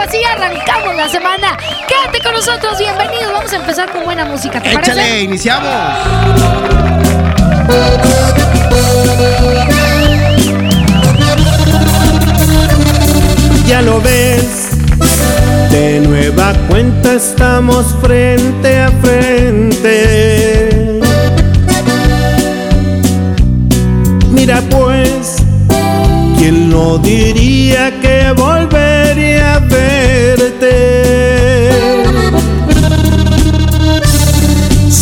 así arrancamos la semana. Quédate con nosotros, bienvenido. Vamos a empezar con buena música, ¿te Échale, parece? iniciamos. Ya lo ves, de nueva cuenta estamos frente a frente. Mira pues, ¿quién no diría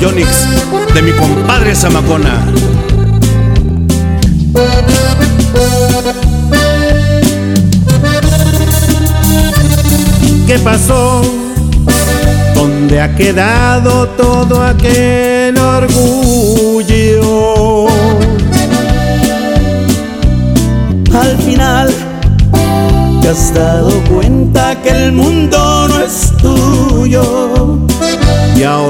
Yonix de mi compadre Zamacona. ¿Qué pasó? ¿Dónde ha quedado todo aquel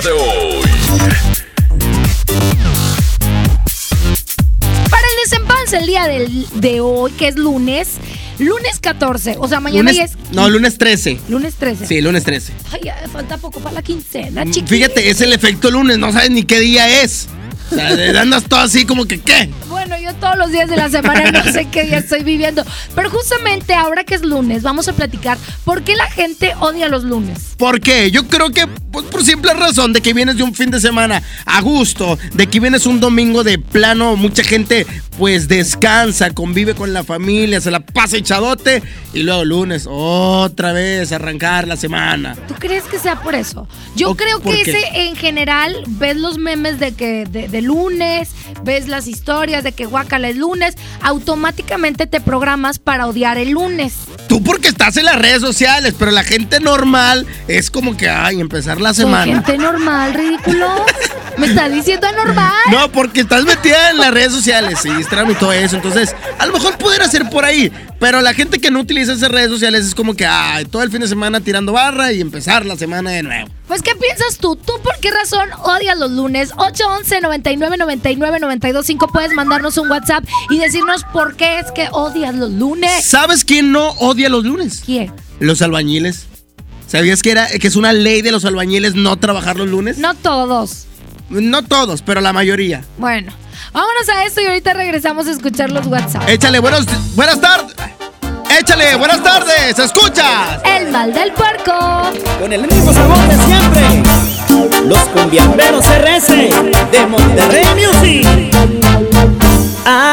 día de hoy. Para el desempance el día del- de hoy, que es lunes, lunes 14, o sea, mañana Lunes- ya es no, lunes 13. lunes 13. Sí, lunes 13. Ay, ya falta poco para la quincena, chiquito. Fíjate, es el efecto lunes, no sabes ni qué día es. O sea, andas todo así como que, ¿qué? Bueno, yo todos los días de la semana no sé qué día estoy viviendo. Pero justamente ahora que es lunes, vamos a platicar por qué la gente odia los lunes. ¿Por qué? Yo creo que pues, por simple razón de que vienes de un fin de semana a gusto, de que vienes un domingo de plano, mucha gente pues descansa, convive con la familia, se la pasa echadote y luego lunes otra vez arrancar la semana. ¿Tú crees que sea por eso? Yo ¿O creo por que qué? ese en general ves los memes de que de, de lunes, ves las historias de que guacala es lunes, automáticamente te programas para odiar el lunes. Tú porque estás en las redes sociales, pero la gente normal es como que, ay, empezar la semana. gente normal, ridículo. ¿Me estás diciendo anormal? No, porque estás metida en las redes sociales, Instagram y todo eso. Entonces, a lo mejor pudiera ser por ahí. Pero la gente que no utiliza esas redes sociales es como que, ay, todo el fin de semana tirando barra y empezar la semana de nuevo. Pues, ¿qué piensas tú? ¿Tú por qué razón odias los lunes? 811 99 99 925 Puedes mandarnos un WhatsApp y decirnos por qué es que odias los lunes. ¿Sabes quién no odia los lunes? ¿Quién? Los albañiles. ¿Sabías que, era, que es una ley de los albañiles no trabajar los lunes? No todos. No todos, pero la mayoría. Bueno, vámonos a esto y ahorita regresamos a escuchar los WhatsApp. Échale, buenos, buenas tardes. Échale, buenas tardes. ¿Escuchas? El mal del puerco. Con el mismo sabor de siempre. Los cumbiamberos RS de Monterrey Music.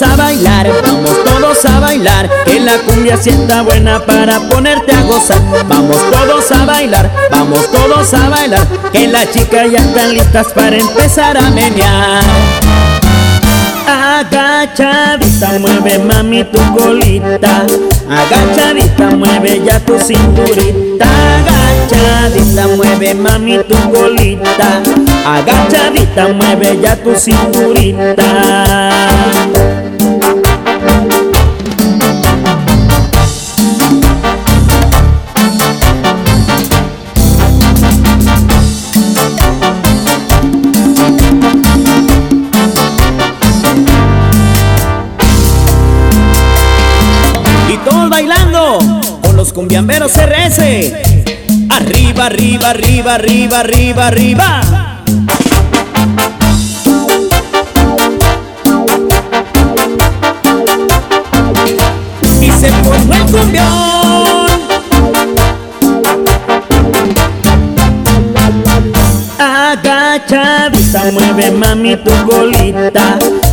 Todos a bailar, vamos todos a bailar, que la cumbia sienta buena para ponerte a gozar. Vamos todos a bailar, vamos todos a bailar, que las chicas ya están listas para empezar a menear. Agachadita, mueve mami tu colita. Agachadita, mueve ya tu cinturita. Agachadita, mueve mami tu colita. Agachadita, mueve ya tu cinturita. Los cumbiamberos RS. Arriba, arriba, arriba, arriba, arriba, arriba. Y se formó el cumbión. Agachadita, mueve mami tu colita.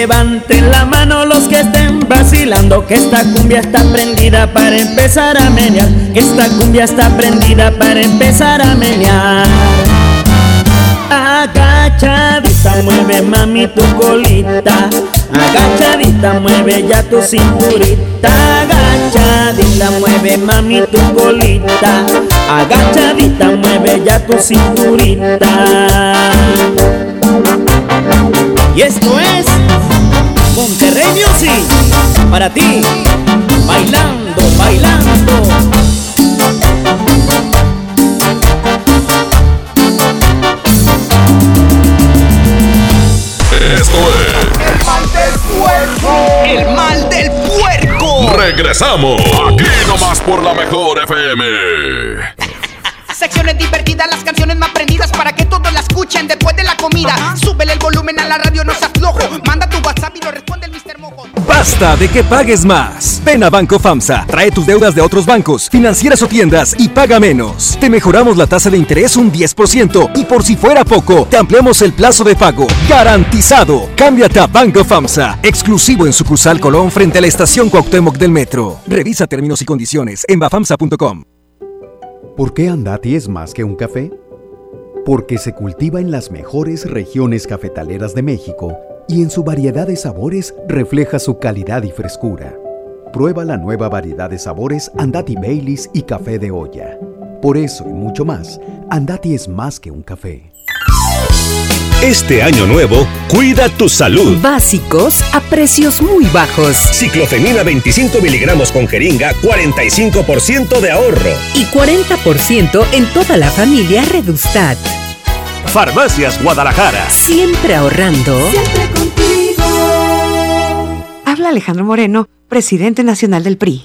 Levanten la mano los que estén vacilando, que esta cumbia está prendida para empezar a menear, que esta cumbia está prendida para empezar a menear. Agachadita, mueve mami tu colita. Agachadita, mueve ya tu cinturita. Agachadita, mueve mami tu colita. Agachadita, mueve ya tu cinturita. Y esto es Monterrey Music para ti, bailando, bailando. Esto es El mal del puerco. El mal del puerco. Regresamos. Aquí nomás por la mejor FM. canciones divertidas, las canciones más prendidas para que todos la escuchen después de la comida. Súbele el volumen a la radio, no seas flojo. Manda tu WhatsApp y lo responde el Mr. Mojo. Basta de que pagues más. Ven a Banco FAMSA, trae tus deudas de otros bancos, financieras o tiendas y paga menos. Te mejoramos la tasa de interés un 10% y por si fuera poco, te ampliamos el plazo de pago. Garantizado. Cámbiate a Banco FAMSA, exclusivo en sucursal Colón frente a la estación Cuauhtémoc del Metro. Revisa términos y condiciones en bafamsa.com. ¿Por qué Andati es más que un café? Porque se cultiva en las mejores regiones cafetaleras de México y en su variedad de sabores refleja su calidad y frescura. Prueba la nueva variedad de sabores Andati Baileys y café de olla. Por eso y mucho más, Andati es más que un café. Este año nuevo, cuida tu salud. Básicos a precios muy bajos. Ciclofemina 25 miligramos con jeringa, 45% de ahorro. Y 40% en toda la familia Redustat. Farmacias Guadalajara. Siempre ahorrando. Siempre contigo. Habla Alejandro Moreno, presidente nacional del PRI.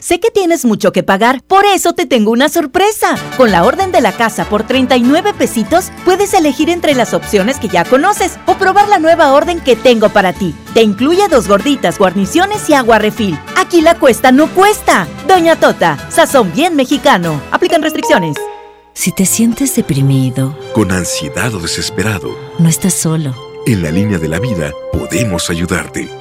sé que tienes mucho que pagar, por eso te tengo una sorpresa. Con la orden de la casa por 39 pesitos, puedes elegir entre las opciones que ya conoces o probar la nueva orden que tengo para ti. Te incluye dos gorditas, guarniciones y agua refil. Aquí la cuesta no cuesta. Doña Tota, sazón bien mexicano. Aplican restricciones. Si te sientes deprimido, con ansiedad o desesperado, no estás solo. En la línea de la vida podemos ayudarte.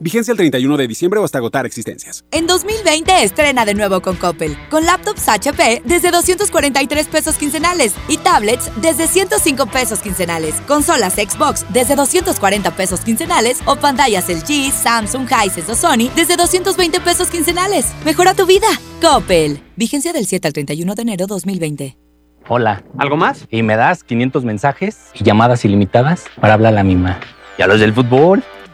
Vigencia el 31 de diciembre o hasta agotar existencias. En 2020 estrena de nuevo con Coppel. Con laptops HP desde 243 pesos quincenales y tablets desde 105 pesos quincenales. Consolas Xbox desde 240 pesos quincenales o pantallas LG, Samsung, Hisense o Sony desde 220 pesos quincenales. Mejora tu vida. Coppel. Vigencia del 7 al 31 de enero 2020. Hola. ¿Algo más? Y me das 500 mensajes y llamadas ilimitadas para hablar a la misma. ¿Y a los del fútbol?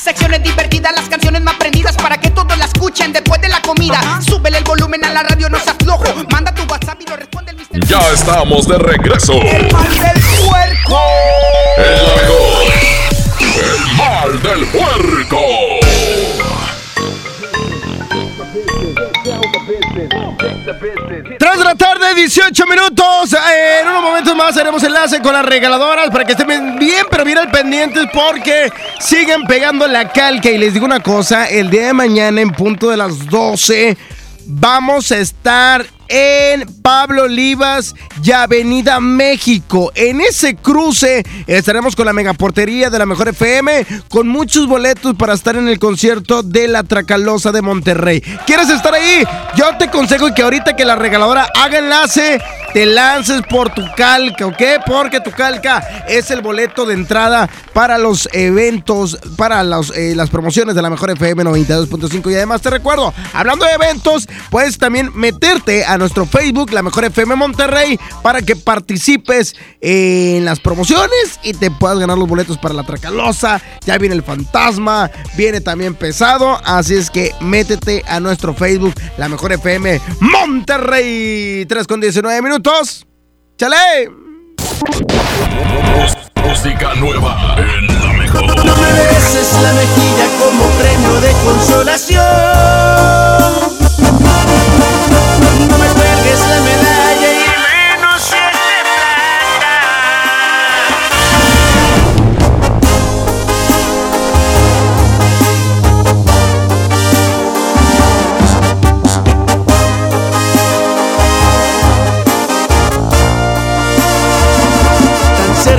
Secciones divertidas, las canciones más prendidas para que todos la escuchen después de la comida. Súbele el volumen a la radio, no se aflojo. Manda tu WhatsApp y lo responde el Mr. Ya estamos de regreso. El mal del puerco. El la mejor. El mal del puerco. Tras de la tarde, 18 minutos. Eh, en unos haremos enlace con las regaladoras para que estén bien, bien, pero bien al pendientes porque siguen pegando la calca. Y les digo una cosa: el día de mañana, en punto de las 12, vamos a estar en Pablo Olivas y Avenida México. En ese cruce estaremos con la megaportería de la Mejor FM con muchos boletos para estar en el concierto de la Tracalosa de Monterrey. ¿Quieres estar ahí? Yo te aconsejo que ahorita que la regaladora haga enlace, te lances por tu calca, ¿ok? Porque tu calca es el boleto de entrada para los eventos, para eh, las promociones de la Mejor FM 92.5. Y además te recuerdo, hablando de eventos, puedes también meterte a nuestro Facebook, la Mejor FM Monterrey, para que participes en las promociones y te puedas ganar los boletos para la Tracalosa. Ya viene el fantasma, viene también pesado, así es que métete a nuestro Facebook, la Mejor FM Monterrey. 3 con 19 minutos. ¡Chale! Música nueva en la mejor. No me beses la mejilla como premio de consolación.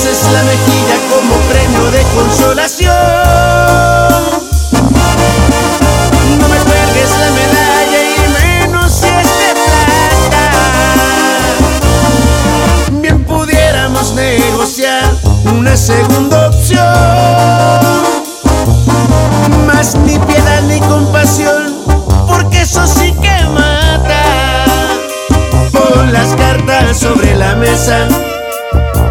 Beses la mejilla como premio de consolación. No me cuelgues la medalla y menos si es de plata. Bien pudiéramos negociar una segunda opción. Más ni piedad ni compasión, porque eso sí que mata. Pon las cartas sobre la mesa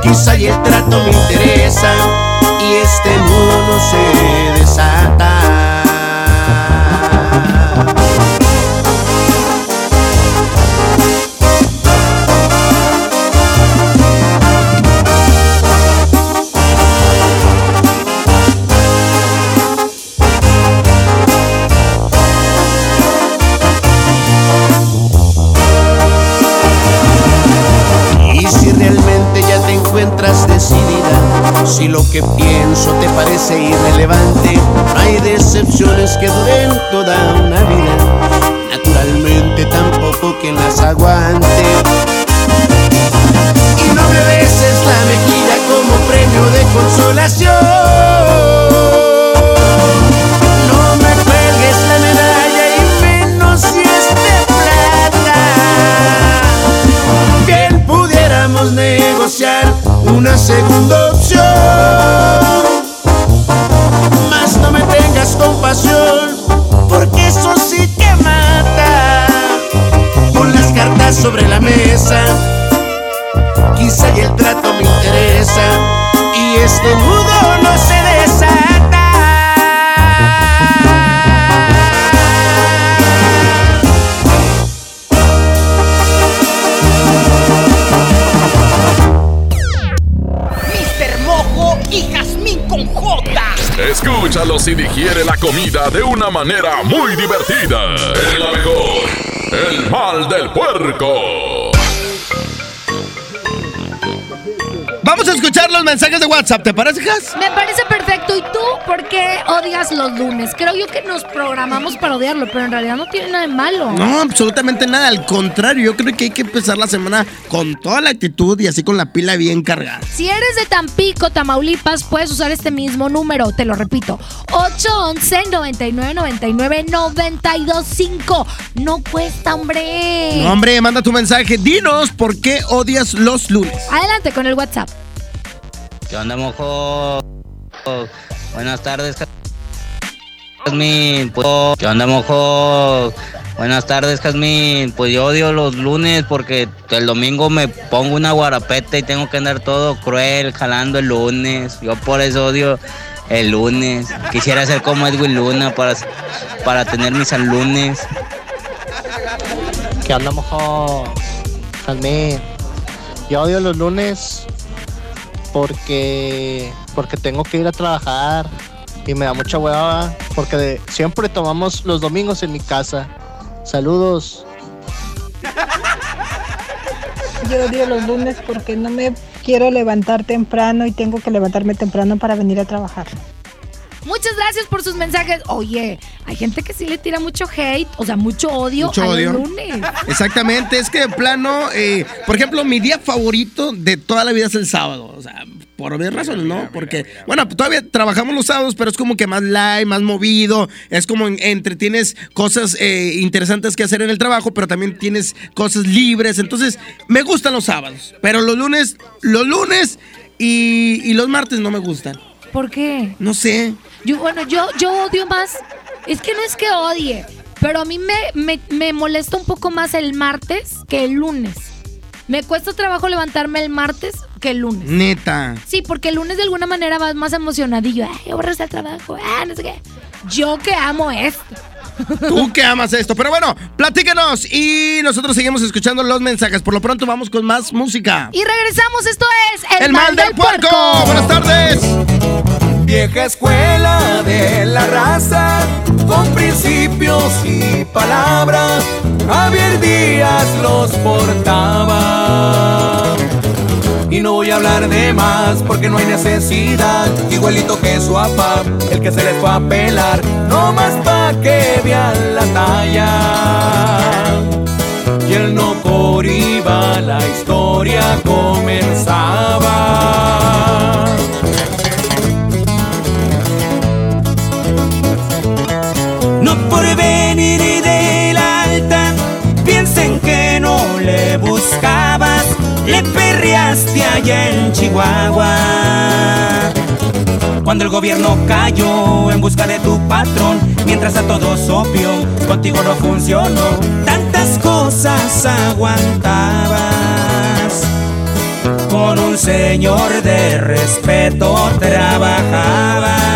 quizá y el trato me interesa y este mundo se si lo que pienso te parece irrelevante, hay decepciones que duren de una manera muy divertida. En la mejor. El mal del puerco. Vamos a escuchar los mensajes de WhatsApp, ¿te parece, Jas? Me parece perfecto. ¿Y tú por qué odias los lunes? Creo yo que nos programamos para odiarlo, pero en realidad no tiene nada de malo. No, absolutamente nada. Al contrario, yo creo que hay que empezar la semana con toda la actitud y así con la pila bien cargada. Si eres de Tampico, Tamaulipas, puedes usar este mismo número. Te lo repito. 811 99 99 925. No cuesta, hombre. No, hombre, manda tu mensaje. Dinos por qué odias los lunes. Adelante con el WhatsApp. ¿Qué onda, mojo? Buenas tardes, Jazmín. Pues, ¿Qué onda, mojo? Buenas tardes, Jazmín. Pues yo odio los lunes porque el domingo me pongo una guarapeta y tengo que andar todo cruel jalando el lunes. Yo por eso odio el lunes. Quisiera ser como Edwin Luna para, para tener mis al lunes. ¿Qué onda, mojo? Jazmín. Yo odio los lunes porque porque tengo que ir a trabajar y me da mucha hueva porque de- siempre tomamos los domingos en mi casa. Saludos. Yo odio los lunes porque no me quiero levantar temprano y tengo que levantarme temprano para venir a trabajar. Muchas gracias por sus mensajes. Oye, hay gente que sí le tira mucho hate, o sea, mucho odio Mucho a odio. los lunes. Exactamente, es que de plano, eh, por ejemplo, mi día favorito de toda la vida es el sábado. O sea, por obvias razones, ¿no? Porque, bueno, todavía trabajamos los sábados, pero es como que más light, más movido. Es como en- entretienes cosas eh, interesantes que hacer en el trabajo, pero también tienes cosas libres. Entonces, me gustan los sábados. Pero los lunes, los lunes y, y los martes no me gustan. ¿Por qué? No sé. Yo, bueno, yo, yo odio más. Es que no es que odie, pero a mí me, me, me molesta un poco más el martes que el lunes. Me cuesta trabajo levantarme el martes que el lunes. Neta. Sí, porque el lunes de alguna manera vas más emocionadillo. Ay, voy a regresar al trabajo. Ah, no sé qué. Yo que amo esto. Tú que amas esto. Pero bueno, platícanos y nosotros seguimos escuchando los mensajes. Por lo pronto vamos con más música. Y regresamos, esto es El, mal del puerco. Buenas tardes. Vieja escuela de la raza, con principios y palabras, Javier Díaz los portaba. Y no voy a hablar de más porque no hay necesidad, igualito que su papá, el que se les fue a pelar, no más pa' que vean la talla. Y él no por iba, la historia comenzaba. En Chihuahua. Cuando el gobierno cayó en busca de tu patrón, mientras a todos obvio, contigo no funcionó, tantas cosas aguantabas. Con un señor de respeto trabajabas.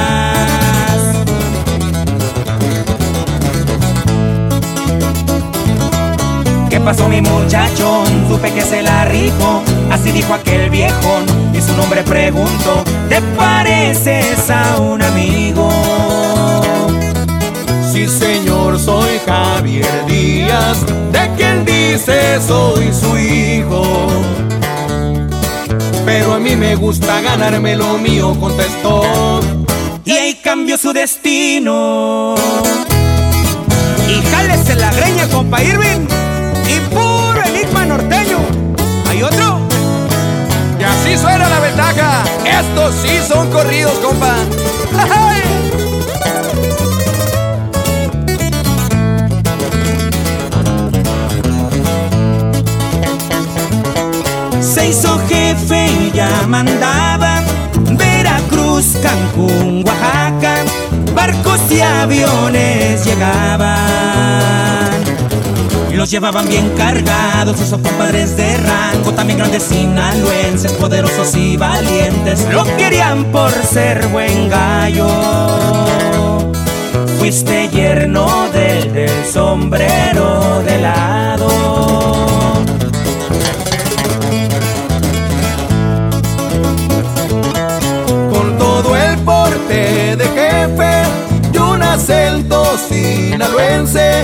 ¿Qué pasó mi muchacho? Supe que se la rifó, así dijo aquel viejón y su nombre preguntó, ¿te pareces a un amigo? Sí, señor, soy Javier Díaz, de quien dice soy su hijo. Pero a mí me gusta ganarme lo mío, contestó. Y ahí cambió su destino. Y jálese la greña, compa Irving. Y puro enigma norteño. ¿Hay otro? Y así suena la ventaja. Estos sí son corridos, compa. ¡Ay! Se hizo jefe y ya mandaba Veracruz, Cancún, Oaxaca, barcos y aviones llegaban. Los llevaban bien cargados, esos compadres de rango, también grandes sinaloenses, poderosos y valientes, lo querían por ser buen gallo. Fuiste yerno del del sombrero de lado. Con todo el porte de jefe y un acento sinaloense,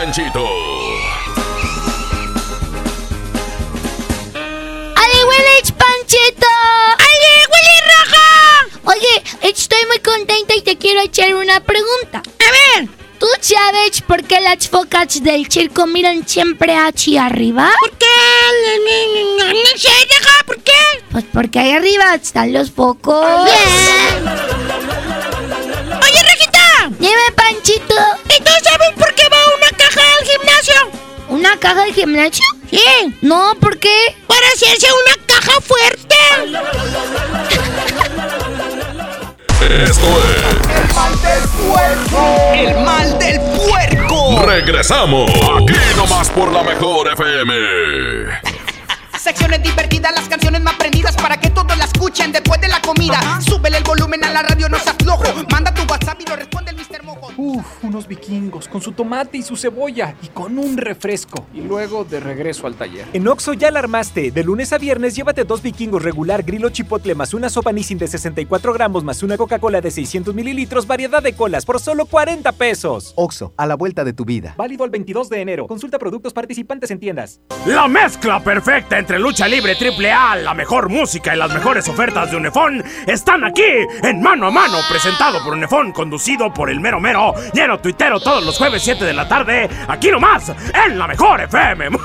Panchito. ¡Ale, huele, Ech Panchito! ¡Ale, huele roja! Oye, estoy muy contenta y te quiero echar una pregunta. A ver. ¿Tú sabes por qué las focas del circo miran siempre hacia arriba? ¿Por qué? No, sé, deja, ¿por qué? Pues porque ahí arriba están los focos. Bien. Oye, Rejita. Dime, Panchito. ¿Y tú sabes por qué va ¿Una caja al gimnasio? Sí. No, ¿por qué? Para hacerse una caja fuerte. Esto es El mal del puerco. El mal del puerco. Regresamos. Aquí nomás por la mejor FM. Secciones divertidas, las canciones más prendidas para que todos la escuchen después de la comida. Súbele el volumen a la radio, no seas flojo. Manda tu WhatsApp y lo responde el Mr. Mojo. Uf, unos vikingos con su tomate y su cebolla y con un refresco. Y luego de regreso al taller. En Oxo ya la armaste. De lunes a viernes llévate dos vikingos regular, grilo chipotle más una sopa Nissin de 64 gramos más una Coca-Cola de 600 mililitros, variedad de colas por solo 40 pesos. Oxo, a la vuelta de tu vida. Válido el 22 de enero. Consulta productos participantes en tiendas. La mezcla perfecta entre lucha libre triple A, la mejor música y las mejores ofertas de Unefón están aquí en Mano a Mano, presentado por Unefón, conducido por el mero mero, lleno tuitero todos los jueves 7 de la tarde, aquí nomás, en la mejor FM.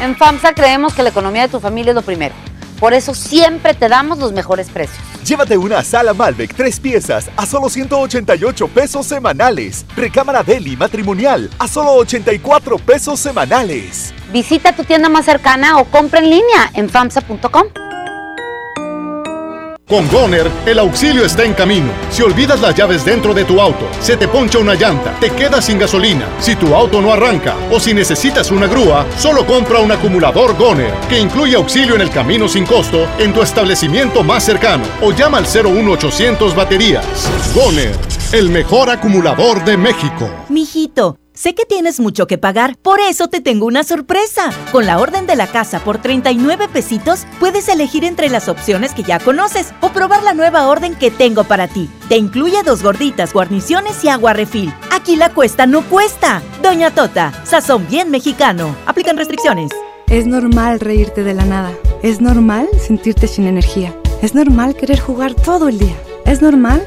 En FAMSA creemos que la economía de tu familia es lo primero. Por eso siempre te damos los mejores precios. Llévate una sala Malbec tres piezas a solo 188 pesos semanales. Recámara Deli matrimonial a solo 84 pesos semanales. Visita tu tienda más cercana o compra en línea en FAMSA.com. Con Goner, el auxilio está en camino. Si olvidas las llaves dentro de tu auto, se te poncha una llanta, te quedas sin gasolina, si tu auto no arranca o si necesitas una grúa, solo compra un acumulador Goner, que incluye auxilio en el camino sin costo en tu establecimiento más cercano o llama al 01800 baterías. Goner, el mejor acumulador de México. Mijito, sé que tienes mucho que pagar, por eso te tengo una sorpresa. Con la orden de la casa por 39 pesitos, puedes elegir entre las opciones que ya conoces o probar la nueva orden que tengo para ti. Te incluye dos gorditas, guarniciones y agua refil. Aquí la cuesta no cuesta. Doña Tota, sazón bien mexicano. Aplican restricciones. Es normal reírte de la nada. Es normal sentirte sin energía. Es normal querer jugar todo el día. Es normal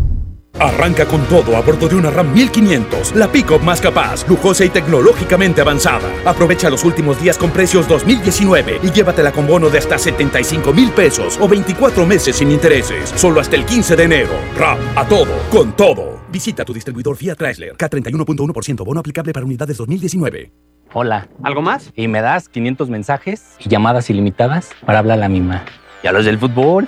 Arranca con todo a bordo de una RAM 1500, la pick-up más capaz, lujosa y tecnológicamente avanzada. Aprovecha los últimos días con precios 2019 y llévatela con bono de hasta 75 mil pesos o 24 meses sin intereses, solo hasta el 15 de enero. RAM, a todo, con todo. Visita tu distribuidor Fiat Chrysler, K31.1% bono aplicable para unidades 2019. Hola. ¿Algo más? Y me das 500 mensajes y llamadas ilimitadas para hablar a la misma. ¿Y a los del fútbol?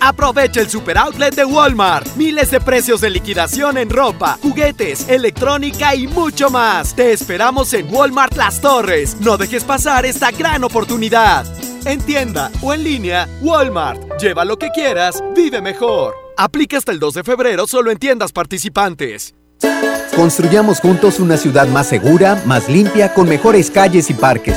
Aprovecha el super outlet de Walmart. Miles de precios de liquidación en ropa, juguetes, electrónica y mucho más. Te esperamos en Walmart Las Torres. No dejes pasar esta gran oportunidad. En tienda o en línea, Walmart. Lleva lo que quieras, vive mejor. Aplica hasta el 2 de febrero solo en tiendas participantes. Construyamos juntos una ciudad más segura, más limpia, con mejores calles y parques.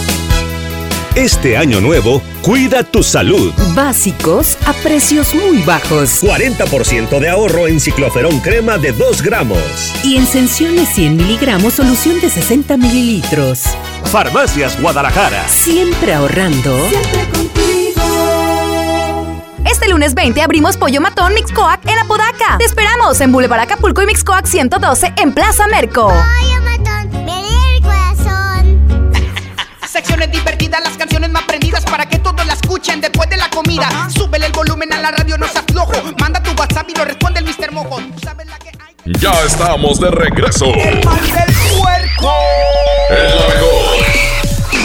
Este año nuevo, cuida tu salud. Básicos a precios muy bajos. 40% de ahorro en cicloferón crema de 2 gramos. Y en Sensiones 100 miligramos solución de 60 mililitros. Farmacias Guadalajara. Siempre ahorrando. Siempre Este lunes 20 abrimos Pollo Matón Mixcoac en Apodaca. Te esperamos en Boulevard Acapulco y Mixcoac 112 en Plaza Merco. Pollo Secciones divertidas, las canciones más prendidas para que todos la escuchen después de la comida. Súbele el volumen a la radio, no seas flojo. Manda tu WhatsApp y lo responde el Mr. Mojo. Tú sabes la que hay. Ya estamos de regreso. El mal del puerco. El la mejor.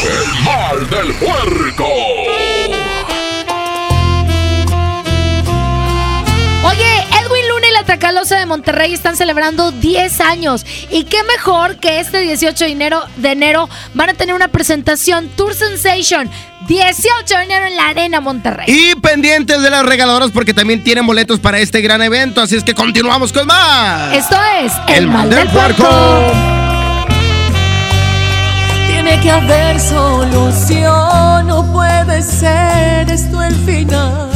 El mal del puerco. Tracalosa de Monterrey están celebrando 10 años. Y qué mejor que este 18 de enero, de enero van a tener una presentación Tour Sensation. 18 de enero en la Arena Monterrey. Y pendientes de las regaladoras porque también tienen boletos para este gran evento. Así es que continuamos con más. Esto es El mal del puerco. Tiene que haber solución, no puede ser esto el final.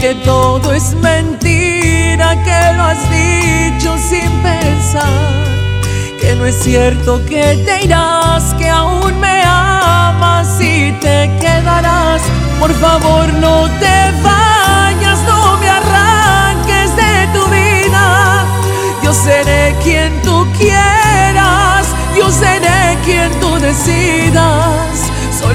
que todo es mentira, que lo has dicho sin pensar. Que no es cierto que te irás, que aún me amas y te quedarás. Por favor, no te vayas, no me arranques de tu vida. Yo seré quien tú quieras, yo seré quien tú decidas.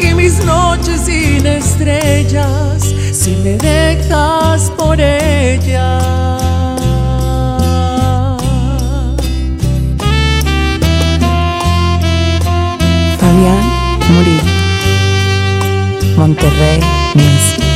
y mis noches sin estrellas si me dejas por ella. Fabián Murillo. Monterrey Music.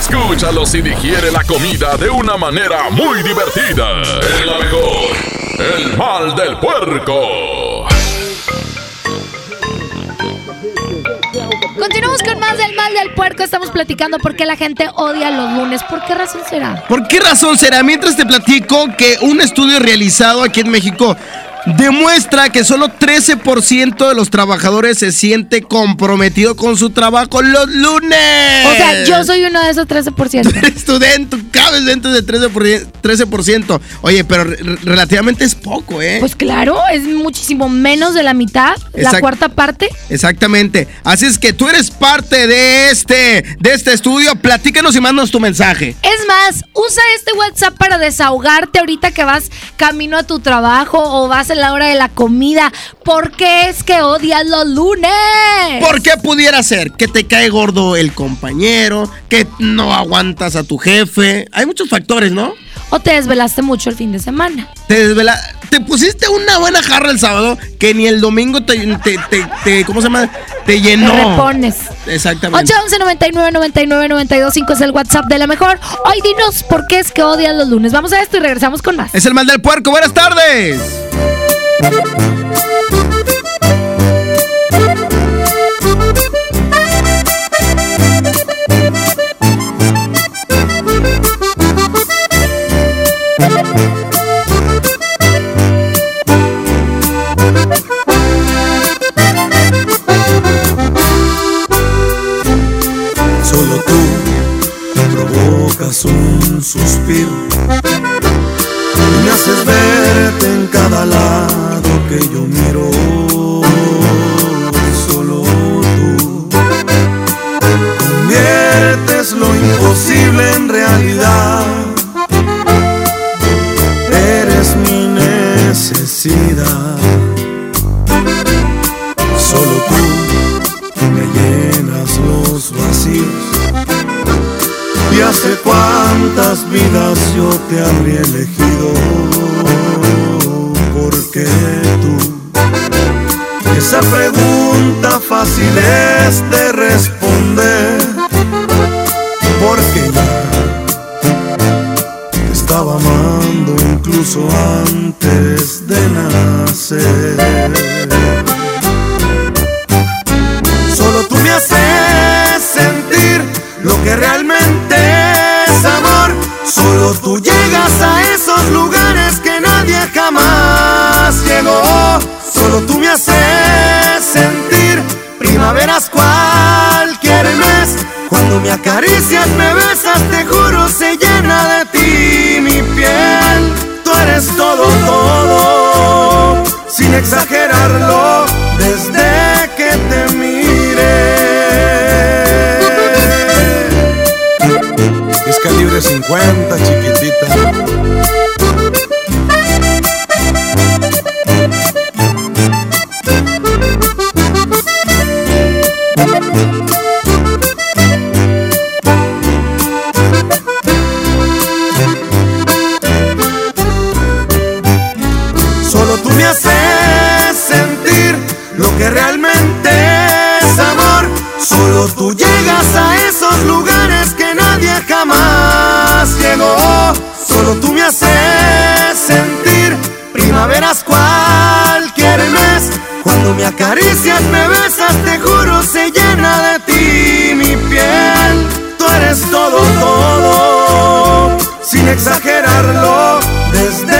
Escúchalos y digiere la comida de una manera muy divertida. Es la mejor. El mal del puerco. Continuamos con más del mal del puerco. Estamos platicando por qué la gente odia los lunes. ¿Por qué razón será? ¿Por qué razón será? Mientras te platico que un estudio realizado aquí en México demuestra que solo 13% de los trabajadores se siente comprometido con su trabajo los lunes. O sea, yo soy uno de esos 13%. Eres tú dentro, cabes dentro de 13%. 13%. Oye, pero re- relativamente es poco, ¿eh? Pues claro, es muchísimo menos de la mitad, la cuarta parte. Exactamente. Así es que tú eres parte de este, de este estudio. Platícanos y mándanos tu mensaje. Es más, usa este WhatsApp para desahogarte ahorita que vas camino a tu trabajo o vas en la hora de la comida. ¿Por qué es que odias los lunes? ¿Por qué pudiera ser? Que te cae gordo el compañero, que no aguantas a tu jefe. Hay muchos factores, ¿no? O te desvelaste mucho el fin de semana. Te desvela, te pusiste una buena jarra el sábado que ni el domingo te, te, te- te- ¿cómo se llama? Te llenó. Te repones. Exactamente. 811 99 99 92 5 es el WhatsApp de la mejor. Hoy dinos por qué es que odias los lunes. Vamos a esto y regresamos con más. Es el mal del puerco. Buenas tardes. Un suspiro y me haces verte en cada lado que yo miro. Acaricias, me besas, te juro, se llena de ti mi piel. Tú eres todo, todo, sin exagerarlo, desde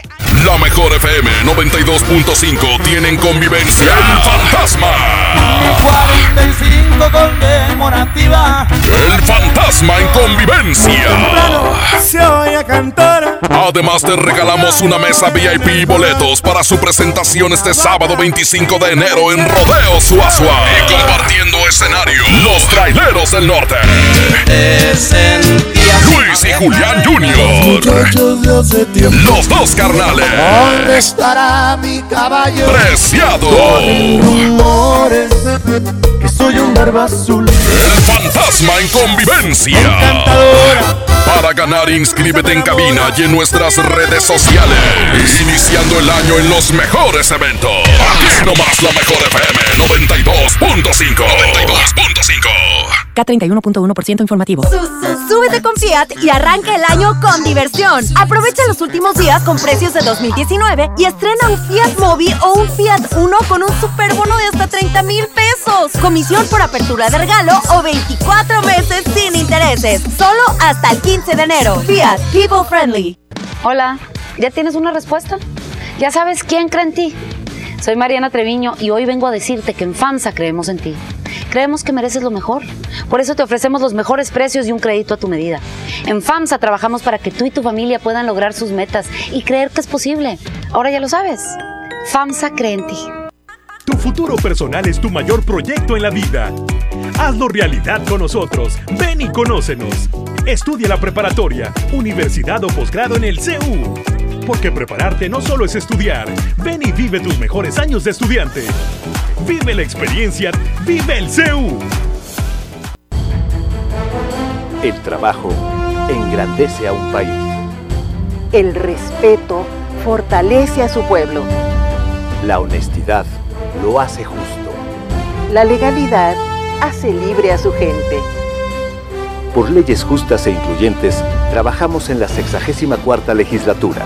La mejor FM 92.5 tienen convivencia El Fantasma. 45 conmemorativa. El Fantasma en convivencia. Se oye cantar. Además te regalamos una mesa VIP y boletos para su presentación este sábado 25 de enero en Rodeo Suazua. Y compartiendo escenario, los traileros del norte. Luis y Julián Jr. Los dos carnales. ¿Dónde estará mi caballo? Preciado. Rumores que soy un barba azul. El fantasma en convivencia. Para ganar, inscríbete en cabina y en nuestras redes sociales. Iniciando el año en los mejores eventos. Aquí nomás la mejor FM 92.5. 92.5. K31.1% informativo. Súbete con Fiat y arranca el año con diversión. Aprovecha los últimos días con precios de 2019 y estrena un Fiat Mobi o un Fiat Uno con un superbono de hasta 30 mil pesos. Comisión por apertura de regalo o 24 meses sin intereses. Solo hasta el 15 de enero. Fiat People Friendly. Hola, ¿ya tienes una respuesta? ¿Ya sabes quién cree en ti? Soy Mariana Treviño y hoy vengo a decirte que en FAMSA creemos en ti. Creemos que mereces lo mejor. Por eso te ofrecemos los mejores precios y un crédito a tu medida. En FAMSA trabajamos para que tú y tu familia puedan lograr sus metas y creer que es posible. Ahora ya lo sabes. FAMSA cree en ti. Tu futuro personal es tu mayor proyecto en la vida. Hazlo realidad con nosotros. Ven y conócenos. Estudia la preparatoria, universidad o posgrado en el CEU. Porque prepararte no solo es estudiar. Ven y vive tus mejores años de estudiante. Vive la experiencia. Vive el CEU. El trabajo engrandece a un país. El respeto fortalece a su pueblo. La honestidad lo hace justo. La legalidad hace libre a su gente. Por leyes justas e incluyentes, trabajamos en la 64 legislatura.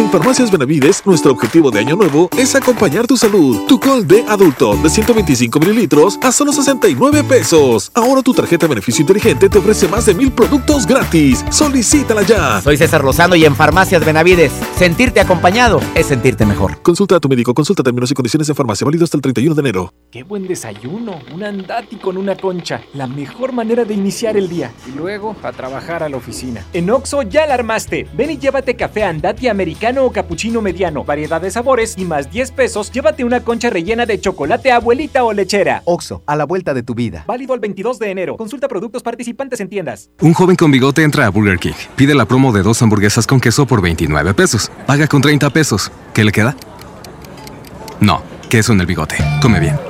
En Farmacias Benavides, nuestro objetivo de año nuevo es acompañar tu salud. Tu col de adulto de 125 mililitros a solo 69 pesos. Ahora tu tarjeta beneficio inteligente te ofrece más de mil productos gratis. Solicítala ya. Soy César Lozano y en Farmacias Benavides, sentirte acompañado es sentirte mejor. Consulta a tu médico, consulta términos y condiciones en farmacia, válido hasta el 31 de enero. Qué buen desayuno, un andati con una concha, la mejor manera de iniciar el día. Y luego a trabajar a la oficina. En Oxo ya la armaste. Ven y llévate café andati americano o capuchino mediano, variedad de sabores y más 10 pesos, llévate una concha rellena de chocolate abuelita o lechera. Oxo, a la vuelta de tu vida. Válido el 22 de enero. Consulta productos participantes en tiendas. Un joven con bigote entra a Burger King. Pide la promo de dos hamburguesas con queso por 29 pesos. Paga con 30 pesos. ¿Qué le queda? No, queso en el bigote. Come bien.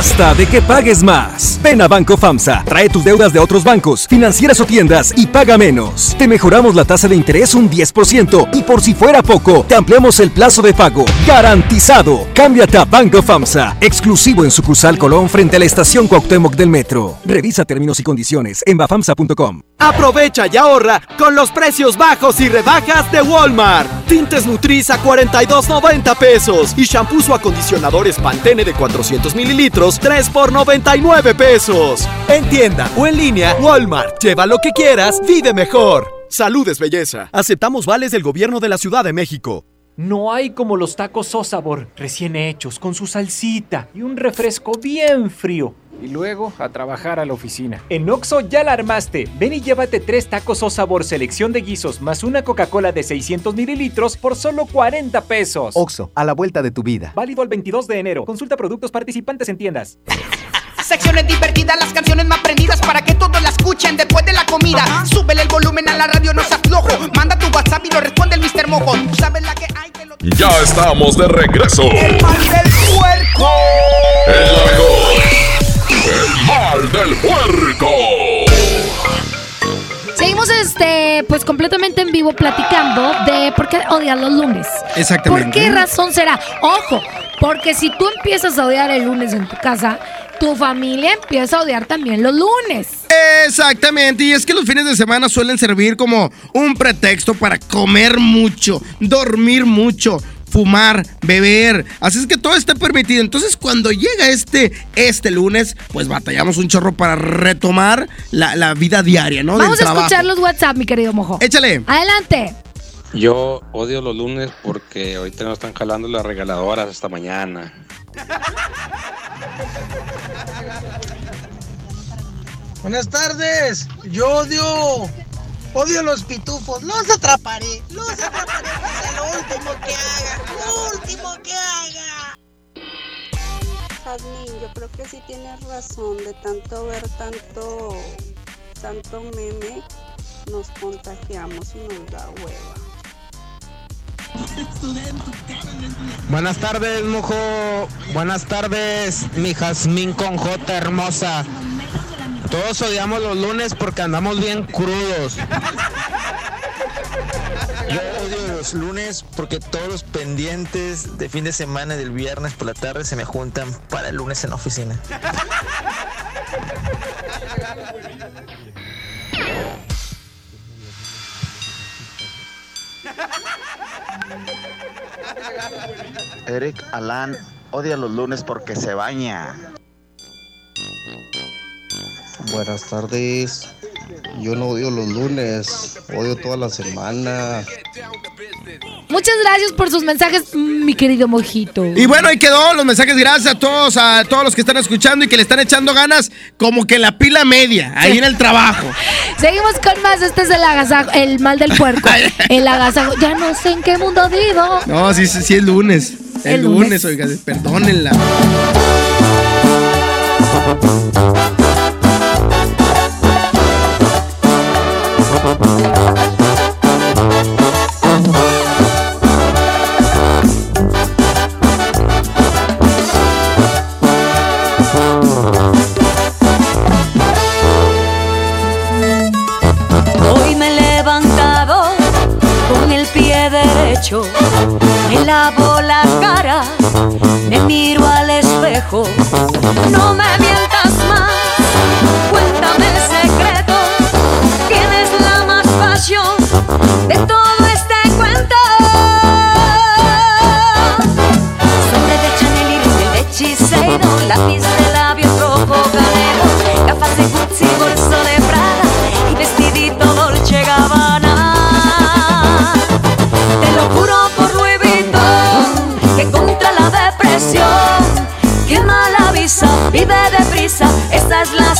Basta de que pagues más. Ven a Banco FAMSA, trae tus deudas de otros bancos, financieras o tiendas y paga menos. Te mejoramos la tasa de interés un 10% y por si fuera poco, te ampliamos el plazo de pago. Garantizado. Cámbiate a Banco FAMSA, exclusivo en sucursal Colón frente a la estación Cuauhtémoc del Metro. Revisa términos y condiciones en bafamsa.com. Aprovecha y ahorra con los precios bajos y rebajas de Walmart. Tintes Nutriza 42.90 pesos y shampoos o acondicionadores Pantene de 400 mililitros 3 por 99 pesos. En tienda o en línea, Walmart. Lleva lo que quieras, vive mejor. Salud es belleza. Aceptamos vales del gobierno de la Ciudad de México. No hay como los tacos o sabor, recién hechos, con su salsita y un refresco bien frío. Y luego a trabajar a la oficina. En Oxo ya la armaste. Ven y llévate tres tacos o sabor selección de guisos más una Coca-Cola de 600 mililitros por solo 40 pesos. Oxo, a la vuelta de tu vida. Válido el 22 de enero. Consulta productos participantes en tiendas. Secciones divertidas, las canciones más prendidas para que todos la escuchen después de la comida. Súbele el volumen a la radio, no se aflojo. Manda tu WhatsApp y lo responde el Mr. Mojo. Tú sabes la que hay que lo... Ya estamos de regreso. El mal del puerco. El mejor. El mal del puerco. Seguimos este, pues completamente en vivo platicando de por qué odiar los lunes. Exactamente. ¿Por qué razón será? Ojo, porque si tú empiezas a odiar el lunes en tu casa, tu familia empieza a odiar también los lunes. Exactamente, y es que los fines de semana suelen servir como un pretexto para comer mucho, dormir mucho, fumar, beber. Así es que todo está permitido. Entonces, cuando llega este, este lunes, pues batallamos un chorro para retomar la, la vida diaria, ¿no? Vamos Del a escuchar los WhatsApp, mi querido Mojo. Échale. Adelante. Yo odio los lunes porque ahorita no están jalando las regaladoras hasta mañana. Buenas tardes. Yo odio. Odio los pitufos. Los atraparé. Los atraparé. Es lo último que haga. Lo último que haga. Jazmín, yo creo que sí tienes razón. De tanto ver tanto, tanto meme, nos contagiamos y nos da hueva. Buenas tardes, mojo. Buenas tardes, mi Jazmín con J hermosa. Todos odiamos los lunes porque andamos bien crudos. Yo odio los lunes porque todos los pendientes de fin de semana y del viernes por la tarde se me juntan para el lunes en la oficina. Eric Alan odia los lunes porque se baña. Buenas tardes. Yo no odio los lunes, odio toda la semana. Muchas gracias por sus mensajes, mi querido Mojito. Y bueno, ahí quedó los mensajes. Gracias a todos, a todos los que están escuchando y que le están echando ganas, como que la pila media, ahí en el trabajo. Seguimos con más. Este es el agasajo, el mal del puerco. el agasajo. Ya no sé en qué mundo vivo. No, sí, sí, sí, es lunes. El, El lunes, lunes. oiga, perdónenla. Me lavo la cara, me miro al espejo. No me mientas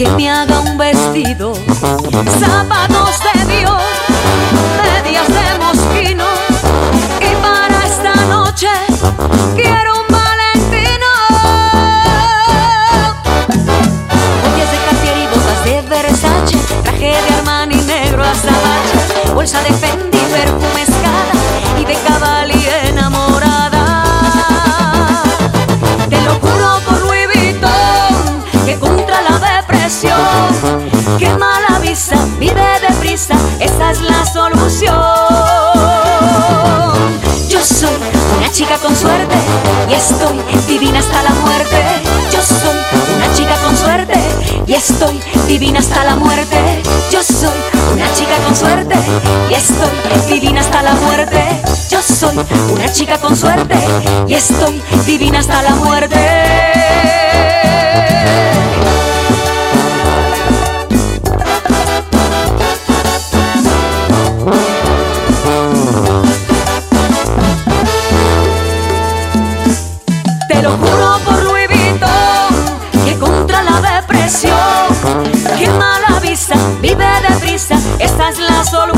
que me haga un vestido. Zapatos de Dios, medias de mosquino. Y para esta noche quiero un valentino. Joyas de Cartier y botas de Versace, traje de Armani negro azabache, bolsa de Fendi, perfume escala y de Cavalli que mala visa, vive deprisa, esa es la solución. Yo soy una chica con suerte y estoy divina hasta la muerte. Yo soy una chica con suerte y estoy divina hasta la muerte. Yo soy una chica con suerte y estoy divina hasta la muerte. Yo soy una chica con suerte y estoy divina hasta la muerte.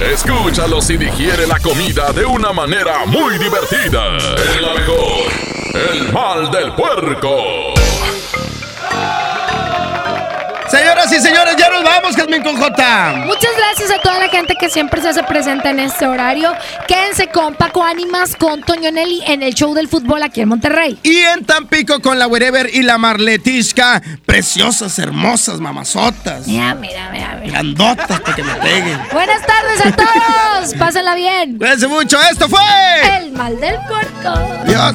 Escúchalos y digiere la comida de una manera muy divertida. En la mejor, el mal del puerco. Señoras y señores, ya nos vamos, Jazmín con J. Muchas gracias a toda la gente que siempre se hace presente en este horario. Quédense con Paco Ánimas, con Toño Nelly en el show del fútbol aquí en Monterrey. Y en Tampico con la Wherever y la Marletishka. Preciosas, hermosas, mamazotas. Mira, mira, mira. mira. Grandotas para que me peguen. Buenas tardes a todos. Pásenla bien. Cuídense mucho. Esto fue. El mal del puerco. Dios.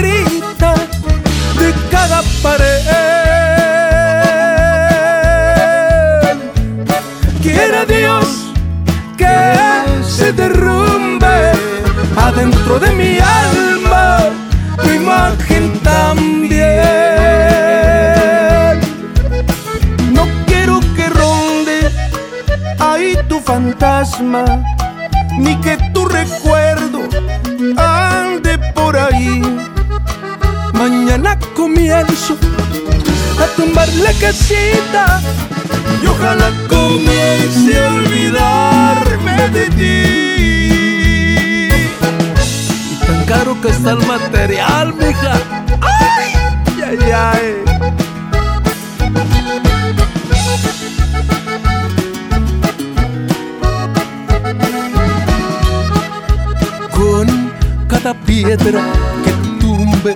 cada pared. Quiera Dios que se derrumbe adentro de mi alma tu imagen también. No quiero que ronde ahí tu fantasma, ni que tu recuerdo Mañana comienzo a tumbar la casita y ojalá comience a olvidarme de ti. Y tan caro que está el material, mija. ¡Ay! ¡Ay, ay! Con cada piedra que tumbe,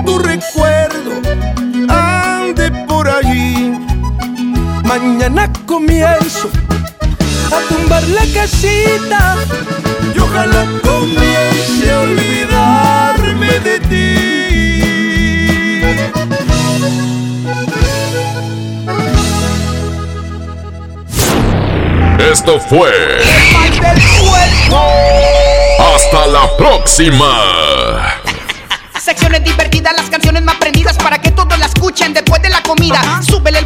Mañana comienzo a tumbar la casita y ojalá comience a olvidarme de ti. Esto fue. El mal del puerco. Hasta la próxima. Secciones divertidas, las canciones más prendidas para que todos la escuchen después de la comida. Súbele el